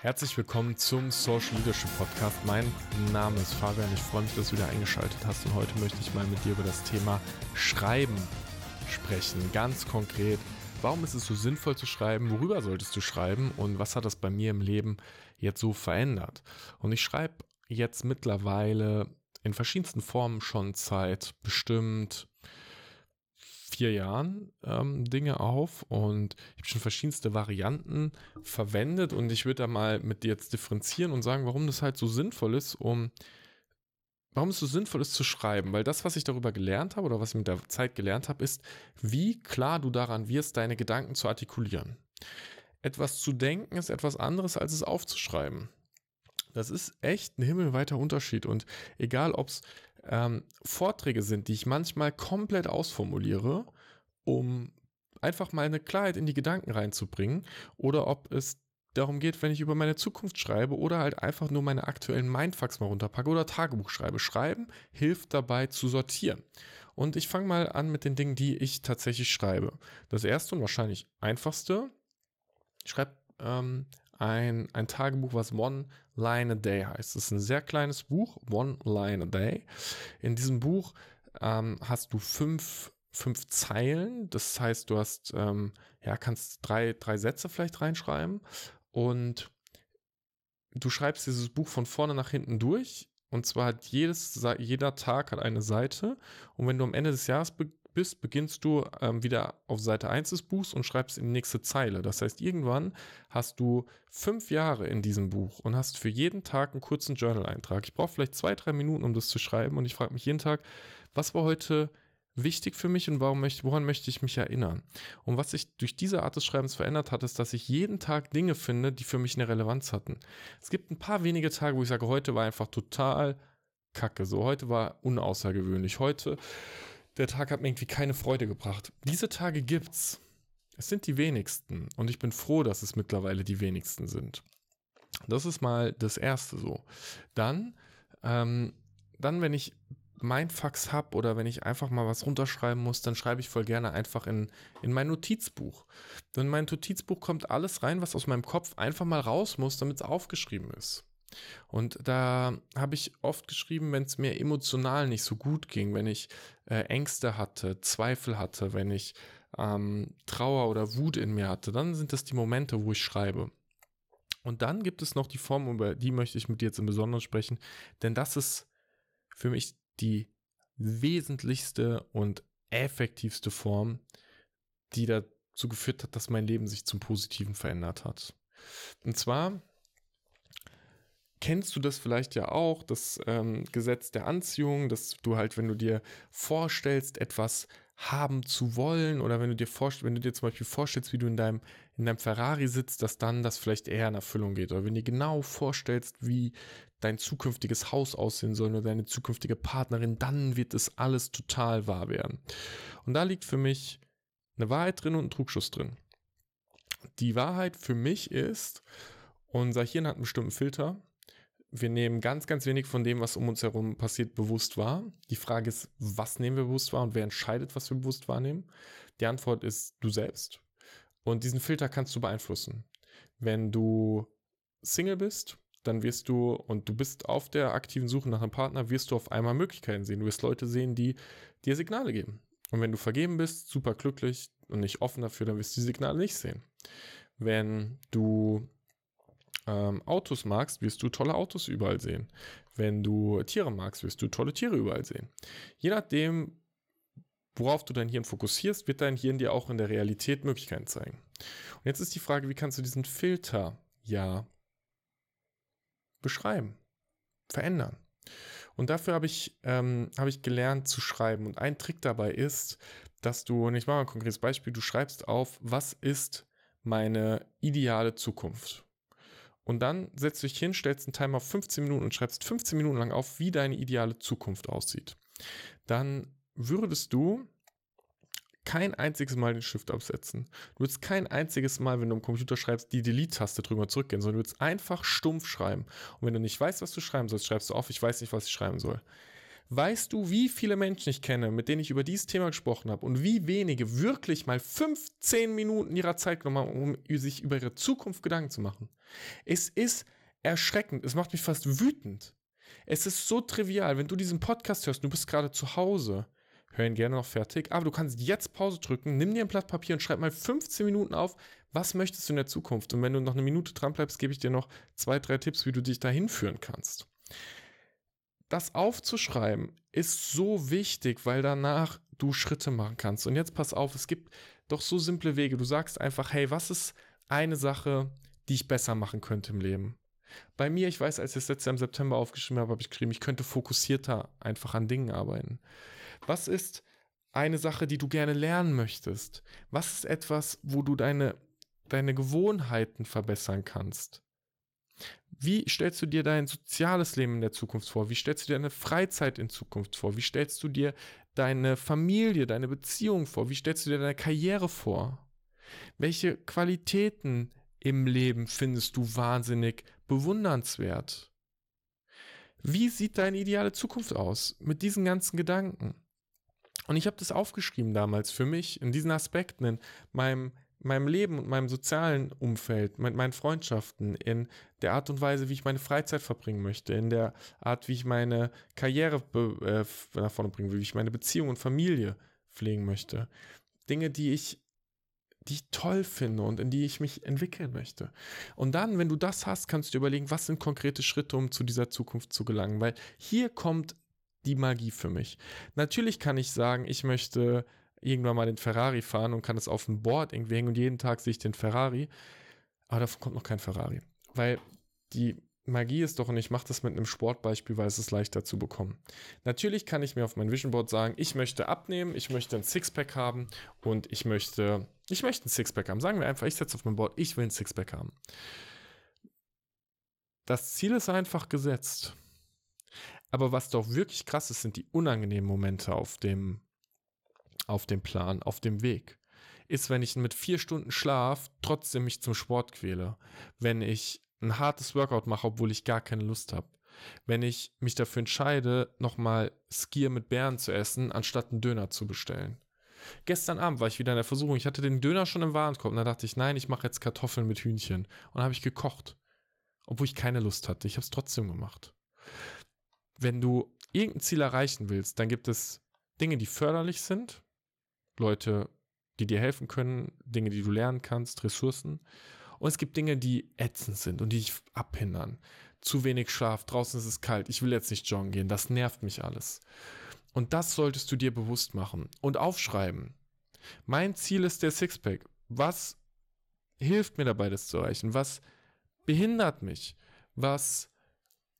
Herzlich willkommen zum Social Leadership Podcast. Mein Name ist Fabian. Ich freue mich, dass du wieder eingeschaltet hast. Und heute möchte ich mal mit dir über das Thema Schreiben sprechen. Ganz konkret. Warum ist es so sinnvoll zu schreiben? Worüber solltest du schreiben? Und was hat das bei mir im Leben jetzt so verändert? Und ich schreibe jetzt mittlerweile in verschiedensten Formen schon seit bestimmt vier Jahren ähm, Dinge auf und ich habe schon verschiedenste Varianten verwendet und ich würde da mal mit dir jetzt differenzieren und sagen, warum das halt so sinnvoll ist, um warum es so sinnvoll ist zu schreiben, weil das, was ich darüber gelernt habe oder was ich mit der Zeit gelernt habe, ist, wie klar du daran wirst, deine Gedanken zu artikulieren. Etwas zu denken ist etwas anderes, als es aufzuschreiben. Das ist echt ein himmelweiter Unterschied. Und egal, ob es ähm, Vorträge sind, die ich manchmal komplett ausformuliere, um einfach mal eine Klarheit in die Gedanken reinzubringen, oder ob es darum geht, wenn ich über meine Zukunft schreibe oder halt einfach nur meine aktuellen Mindfucks mal runterpacke oder Tagebuch schreibe. Schreiben hilft dabei zu sortieren. Und ich fange mal an mit den Dingen, die ich tatsächlich schreibe. Das erste und wahrscheinlich einfachste, ich schreibe ähm, ein, ein Tagebuch, was One Line a Day heißt. Das ist ein sehr kleines Buch, One Line a Day. In diesem Buch ähm, hast du fünf, fünf Zeilen. Das heißt, du hast, ähm, ja, kannst drei, drei Sätze vielleicht reinschreiben und du schreibst dieses Buch von vorne nach hinten durch. Und zwar hat jedes, jeder Tag hat eine Seite. Und wenn du am Ende des Jahres bist, beginnst du ähm, wieder auf Seite 1 des Buchs und schreibst in die nächste Zeile. Das heißt, irgendwann hast du fünf Jahre in diesem Buch und hast für jeden Tag einen kurzen Journal-Eintrag. Ich brauche vielleicht zwei, drei Minuten, um das zu schreiben und ich frage mich jeden Tag, was war heute wichtig für mich und warum möchte, woran möchte ich mich erinnern? Und was sich durch diese Art des Schreibens verändert hat, ist, dass ich jeden Tag Dinge finde, die für mich eine Relevanz hatten. Es gibt ein paar wenige Tage, wo ich sage, heute war einfach total kacke. So, heute war unaußergewöhnlich. Heute der Tag hat mir irgendwie keine Freude gebracht. Diese Tage gibt's. Es sind die wenigsten und ich bin froh, dass es mittlerweile die wenigsten sind. Das ist mal das erste so. Dann, ähm, dann, wenn ich mein Fax habe oder wenn ich einfach mal was runterschreiben muss, dann schreibe ich voll gerne einfach in, in mein Notizbuch. Denn in mein Notizbuch kommt alles rein, was aus meinem Kopf einfach mal raus muss, damit es aufgeschrieben ist. Und da habe ich oft geschrieben, wenn es mir emotional nicht so gut ging, wenn ich äh, Ängste hatte, Zweifel hatte, wenn ich ähm, Trauer oder Wut in mir hatte, dann sind das die Momente, wo ich schreibe. Und dann gibt es noch die Form, über die möchte ich mit dir jetzt im Besonderen sprechen, denn das ist für mich die wesentlichste und effektivste Form, die dazu geführt hat, dass mein Leben sich zum Positiven verändert hat. Und zwar kennst du das vielleicht ja auch, das ähm, Gesetz der Anziehung, dass du halt, wenn du dir vorstellst, etwas haben zu wollen oder wenn du dir vorstellst, wenn du dir zum Beispiel vorstellst, wie du in deinem, in deinem Ferrari sitzt, dass dann das vielleicht eher in Erfüllung geht. Oder wenn du dir genau vorstellst, wie dein zukünftiges Haus aussehen soll oder deine zukünftige Partnerin, dann wird es alles total wahr werden. Und da liegt für mich eine Wahrheit drin und ein Trugschuss drin. Die Wahrheit für mich ist, unser Hirn hat einen bestimmten Filter, wir nehmen ganz, ganz wenig von dem, was um uns herum passiert, bewusst wahr. Die Frage ist, was nehmen wir bewusst wahr und wer entscheidet, was wir bewusst wahrnehmen? Die Antwort ist du selbst. Und diesen Filter kannst du beeinflussen. Wenn du Single bist, dann wirst du, und du bist auf der aktiven Suche nach einem Partner, wirst du auf einmal Möglichkeiten sehen. Du wirst Leute sehen, die dir Signale geben. Und wenn du vergeben bist, super glücklich und nicht offen dafür, dann wirst du die Signale nicht sehen. Wenn du ähm, Autos magst, wirst du tolle Autos überall sehen. Wenn du Tiere magst, wirst du tolle Tiere überall sehen. Je nachdem, worauf du dein Hirn fokussierst, wird dein Hirn dir auch in der Realität Möglichkeiten zeigen. Und jetzt ist die Frage, wie kannst du diesen Filter ja beschreiben, verändern? Und dafür habe ich, ähm, hab ich gelernt zu schreiben. Und ein Trick dabei ist, dass du, und ich mache mal ein konkretes Beispiel, du schreibst auf, was ist meine ideale Zukunft? Und dann setzt du dich hin, stellst einen Timer auf 15 Minuten und schreibst 15 Minuten lang auf, wie deine ideale Zukunft aussieht. Dann würdest du kein einziges Mal den Stift absetzen. Du würdest kein einziges Mal, wenn du am Computer schreibst, die Delete-Taste drüber zurückgehen, sondern du würdest einfach stumpf schreiben. Und wenn du nicht weißt, was du schreiben sollst, schreibst du auf, ich weiß nicht, was ich schreiben soll. Weißt du, wie viele Menschen ich kenne, mit denen ich über dieses Thema gesprochen habe und wie wenige wirklich mal 15 Minuten ihrer Zeit genommen haben, um sich über ihre Zukunft Gedanken zu machen? Es ist erschreckend, es macht mich fast wütend. Es ist so trivial, wenn du diesen Podcast hörst, du bist gerade zu Hause, hör ihn gerne noch fertig, aber du kannst jetzt Pause drücken, nimm dir ein Blatt Papier und schreib mal 15 Minuten auf, was möchtest du in der Zukunft? Und wenn du noch eine Minute dran bleibst, gebe ich dir noch zwei, drei Tipps, wie du dich dahin führen kannst das aufzuschreiben ist so wichtig, weil danach du Schritte machen kannst. Und jetzt pass auf, es gibt doch so simple Wege. Du sagst einfach, hey, was ist eine Sache, die ich besser machen könnte im Leben? Bei mir, ich weiß, als ich das letzte Jahr im September aufgeschrieben habe, habe ich geschrieben, ich könnte fokussierter einfach an Dingen arbeiten. Was ist eine Sache, die du gerne lernen möchtest? Was ist etwas, wo du deine, deine Gewohnheiten verbessern kannst? Wie stellst du dir dein soziales Leben in der Zukunft vor? Wie stellst du dir deine Freizeit in Zukunft vor? Wie stellst du dir deine Familie, deine Beziehung vor? Wie stellst du dir deine Karriere vor? Welche Qualitäten im Leben findest du wahnsinnig bewundernswert? Wie sieht deine ideale Zukunft aus mit diesen ganzen Gedanken? Und ich habe das aufgeschrieben damals für mich in diesen Aspekten in meinem meinem Leben und meinem sozialen Umfeld, mit meinen Freundschaften, in der Art und Weise, wie ich meine Freizeit verbringen möchte, in der Art, wie ich meine Karriere äh, nach vorne bringen will, wie ich meine Beziehung und Familie pflegen möchte. Dinge, die ich, die ich toll finde und in die ich mich entwickeln möchte. Und dann, wenn du das hast, kannst du dir überlegen, was sind konkrete Schritte, um zu dieser Zukunft zu gelangen. Weil hier kommt die Magie für mich. Natürlich kann ich sagen, ich möchte irgendwann mal den Ferrari fahren und kann es auf dem Board irgendwie hängen und jeden Tag sehe ich den Ferrari. Aber davon kommt noch kein Ferrari. Weil die Magie ist doch, und ich mache das mit einem Sportbeispiel, weil es ist leichter zu bekommen. Natürlich kann ich mir auf mein Vision Board sagen, ich möchte abnehmen, ich möchte ein Sixpack haben und ich möchte, ich möchte ein Sixpack haben. Sagen wir einfach, ich setze auf mein Board, ich will ein Sixpack haben. Das Ziel ist einfach gesetzt. Aber was doch wirklich krass ist, sind die unangenehmen Momente auf dem auf dem Plan, auf dem Weg, ist, wenn ich mit vier Stunden Schlaf trotzdem mich zum Sport quäle. Wenn ich ein hartes Workout mache, obwohl ich gar keine Lust habe. Wenn ich mich dafür entscheide, nochmal Skier mit Bären zu essen, anstatt einen Döner zu bestellen. Gestern Abend war ich wieder in der Versuchung. Ich hatte den Döner schon im Warenkorb und da dachte ich, nein, ich mache jetzt Kartoffeln mit Hühnchen. Und dann habe ich gekocht. Obwohl ich keine Lust hatte. Ich habe es trotzdem gemacht. Wenn du irgendein Ziel erreichen willst, dann gibt es Dinge, die förderlich sind Leute, die dir helfen können, Dinge, die du lernen kannst, Ressourcen. Und es gibt Dinge, die ätzend sind und die dich abhindern. Zu wenig Schlaf, draußen ist es kalt, ich will jetzt nicht joggen gehen, das nervt mich alles. Und das solltest du dir bewusst machen und aufschreiben. Mein Ziel ist der Sixpack. Was hilft mir dabei, das zu erreichen? Was behindert mich? Was,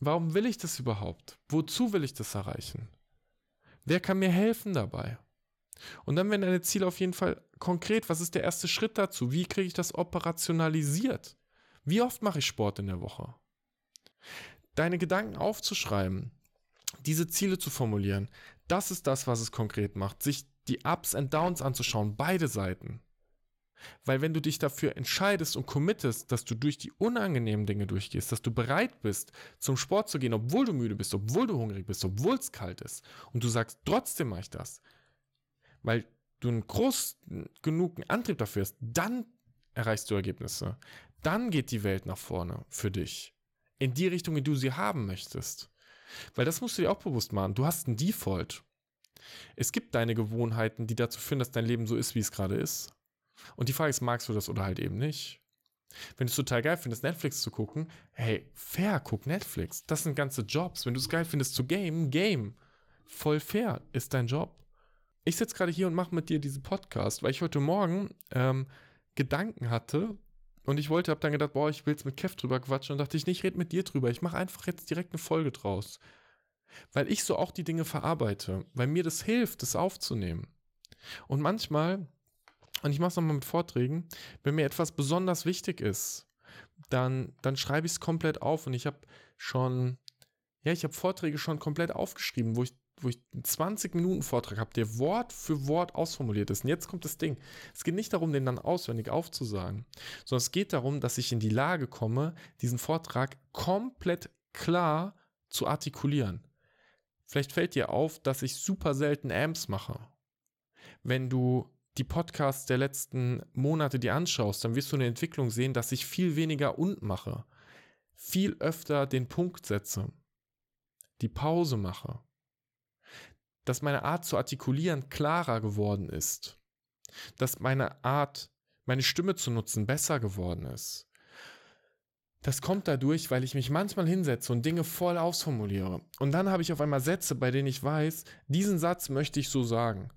warum will ich das überhaupt? Wozu will ich das erreichen? Wer kann mir helfen dabei? Und dann werden deine Ziele auf jeden Fall konkret. Was ist der erste Schritt dazu? Wie kriege ich das operationalisiert? Wie oft mache ich Sport in der Woche? Deine Gedanken aufzuschreiben, diese Ziele zu formulieren, das ist das, was es konkret macht. Sich die Ups und Downs anzuschauen, beide Seiten. Weil wenn du dich dafür entscheidest und committest, dass du durch die unangenehmen Dinge durchgehst, dass du bereit bist, zum Sport zu gehen, obwohl du müde bist, obwohl du hungrig bist, obwohl es kalt ist, und du sagst, trotzdem mache ich das, weil du einen groß genugen Antrieb dafür hast, dann erreichst du Ergebnisse. Dann geht die Welt nach vorne für dich. In die Richtung, in die du sie haben möchtest. Weil das musst du dir auch bewusst machen. Du hast einen Default. Es gibt deine Gewohnheiten, die dazu führen, dass dein Leben so ist, wie es gerade ist. Und die Frage ist, magst du das oder halt eben nicht? Wenn du es total geil findest, Netflix zu gucken, hey, fair, guck Netflix. Das sind ganze Jobs. Wenn du es geil findest zu game, game. Voll fair ist dein Job ich sitze gerade hier und mache mit dir diesen Podcast, weil ich heute Morgen ähm, Gedanken hatte und ich wollte, habe dann gedacht, boah, ich will jetzt mit Kev drüber quatschen und dachte ich, nicht, ich rede mit dir drüber. Ich mache einfach jetzt direkt eine Folge draus. Weil ich so auch die Dinge verarbeite, weil mir das hilft, das aufzunehmen. Und manchmal, und ich mache es nochmal mit Vorträgen, wenn mir etwas besonders wichtig ist, dann, dann schreibe ich es komplett auf und ich habe schon, ja, ich habe Vorträge schon komplett aufgeschrieben, wo ich wo ich einen 20-Minuten-Vortrag habe, der Wort für Wort ausformuliert ist. Und jetzt kommt das Ding. Es geht nicht darum, den dann auswendig aufzusagen, sondern es geht darum, dass ich in die Lage komme, diesen Vortrag komplett klar zu artikulieren. Vielleicht fällt dir auf, dass ich super selten Amps mache. Wenn du die Podcasts der letzten Monate dir anschaust, dann wirst du eine Entwicklung sehen, dass ich viel weniger und mache, viel öfter den Punkt setze, die Pause mache, dass meine Art zu artikulieren klarer geworden ist, dass meine Art, meine Stimme zu nutzen, besser geworden ist. Das kommt dadurch, weil ich mich manchmal hinsetze und Dinge voll ausformuliere. Und dann habe ich auf einmal Sätze, bei denen ich weiß, diesen Satz möchte ich so sagen.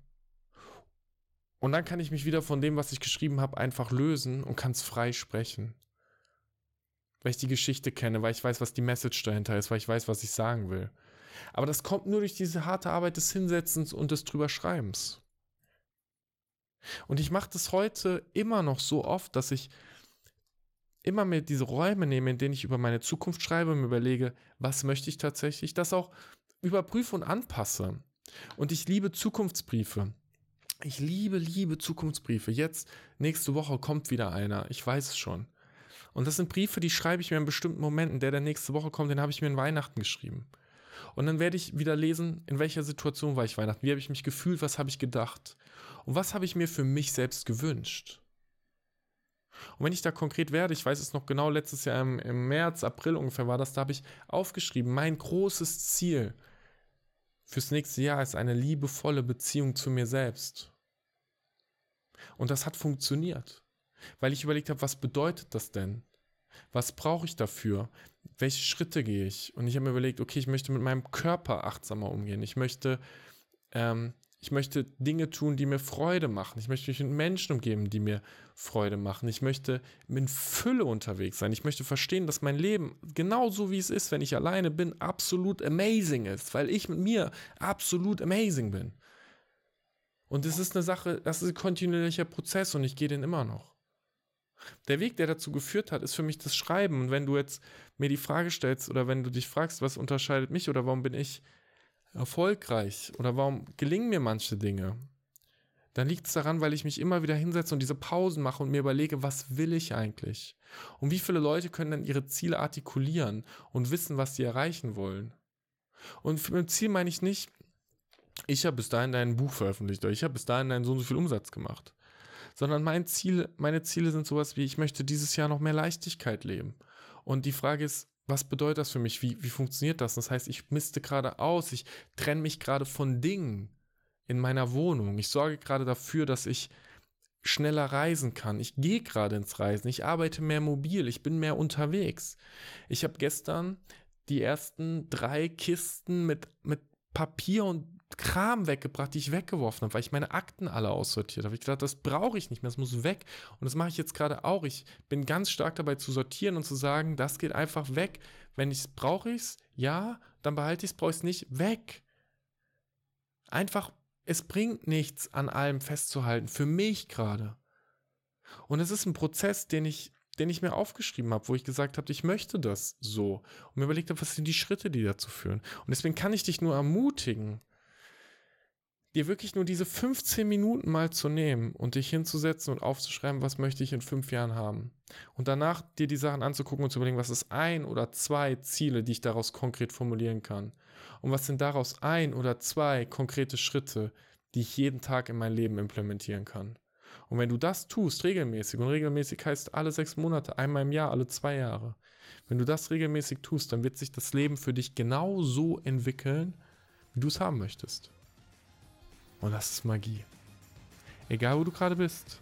Und dann kann ich mich wieder von dem, was ich geschrieben habe, einfach lösen und kann es frei sprechen. Weil ich die Geschichte kenne, weil ich weiß, was die Message dahinter ist, weil ich weiß, was ich sagen will. Aber das kommt nur durch diese harte Arbeit des Hinsetzens und des Drüberschreibens. Und ich mache das heute immer noch so oft, dass ich immer mehr diese Räume nehme, in denen ich über meine Zukunft schreibe und mir überlege, was möchte ich tatsächlich, das auch überprüfe und anpasse. Und ich liebe Zukunftsbriefe. Ich liebe, liebe Zukunftsbriefe. Jetzt, nächste Woche kommt wieder einer. Ich weiß es schon. Und das sind Briefe, die schreibe ich mir in bestimmten Momenten. Der, der nächste Woche kommt, den habe ich mir in Weihnachten geschrieben. Und dann werde ich wieder lesen, in welcher Situation war ich Weihnachten, wie habe ich mich gefühlt, was habe ich gedacht und was habe ich mir für mich selbst gewünscht. Und wenn ich da konkret werde, ich weiß es noch genau, letztes Jahr im, im März, April ungefähr war das, da habe ich aufgeschrieben, mein großes Ziel fürs nächste Jahr ist eine liebevolle Beziehung zu mir selbst. Und das hat funktioniert, weil ich überlegt habe, was bedeutet das denn? Was brauche ich dafür? Welche Schritte gehe ich? Und ich habe mir überlegt, okay, ich möchte mit meinem Körper achtsamer umgehen. Ich möchte, ähm, ich möchte Dinge tun, die mir Freude machen. Ich möchte mich mit Menschen umgeben, die mir Freude machen. Ich möchte mit Fülle unterwegs sein. Ich möchte verstehen, dass mein Leben genauso wie es ist, wenn ich alleine bin, absolut amazing ist, weil ich mit mir absolut amazing bin. Und es ist eine Sache, das ist ein kontinuierlicher Prozess und ich gehe den immer noch. Der Weg, der dazu geführt hat, ist für mich das Schreiben. Und wenn du jetzt mir die Frage stellst oder wenn du dich fragst, was unterscheidet mich oder warum bin ich erfolgreich oder warum gelingen mir manche Dinge, dann liegt es daran, weil ich mich immer wieder hinsetze und diese Pausen mache und mir überlege, was will ich eigentlich? Und wie viele Leute können dann ihre Ziele artikulieren und wissen, was sie erreichen wollen? Und mit Ziel meine ich nicht, ich habe bis dahin dein Buch veröffentlicht oder ich habe bis dahin deinen so und so viel Umsatz gemacht sondern mein Ziel, meine Ziele sind sowas wie, ich möchte dieses Jahr noch mehr Leichtigkeit leben. Und die Frage ist, was bedeutet das für mich? Wie, wie funktioniert das? Das heißt, ich misste gerade aus, ich trenne mich gerade von Dingen in meiner Wohnung. Ich sorge gerade dafür, dass ich schneller reisen kann. Ich gehe gerade ins Reisen. Ich arbeite mehr mobil. Ich bin mehr unterwegs. Ich habe gestern die ersten drei Kisten mit, mit Papier und Kram weggebracht, die ich weggeworfen habe, weil ich meine Akten alle aussortiert habe. Ich gedacht, das brauche ich nicht mehr, das muss weg. Und das mache ich jetzt gerade auch. Ich bin ganz stark dabei zu sortieren und zu sagen, das geht einfach weg. Wenn ich es brauche ich ja, dann behalte ich es, brauche ich es nicht, weg. Einfach, es bringt nichts, an allem festzuhalten, für mich gerade. Und es ist ein Prozess, den ich, den ich mir aufgeschrieben habe, wo ich gesagt habe, ich möchte das so. Und mir überlegt habe, was sind die Schritte, die dazu führen. Und deswegen kann ich dich nur ermutigen, dir wirklich nur diese 15 Minuten mal zu nehmen und dich hinzusetzen und aufzuschreiben, was möchte ich in fünf Jahren haben. Und danach dir die Sachen anzugucken und zu überlegen, was ist ein oder zwei Ziele, die ich daraus konkret formulieren kann. Und was sind daraus ein oder zwei konkrete Schritte, die ich jeden Tag in mein Leben implementieren kann. Und wenn du das tust, regelmäßig, und regelmäßig heißt alle sechs Monate, einmal im Jahr, alle zwei Jahre, wenn du das regelmäßig tust, dann wird sich das Leben für dich genau so entwickeln, wie du es haben möchtest. Und das ist Magie. Egal, wo du gerade bist.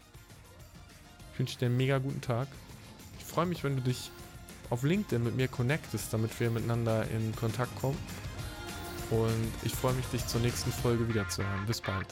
Ich wünsche dir einen mega guten Tag. Ich freue mich, wenn du dich auf LinkedIn mit mir connectest, damit wir miteinander in Kontakt kommen. Und ich freue mich, dich zur nächsten Folge wiederzuhören. Bis bald.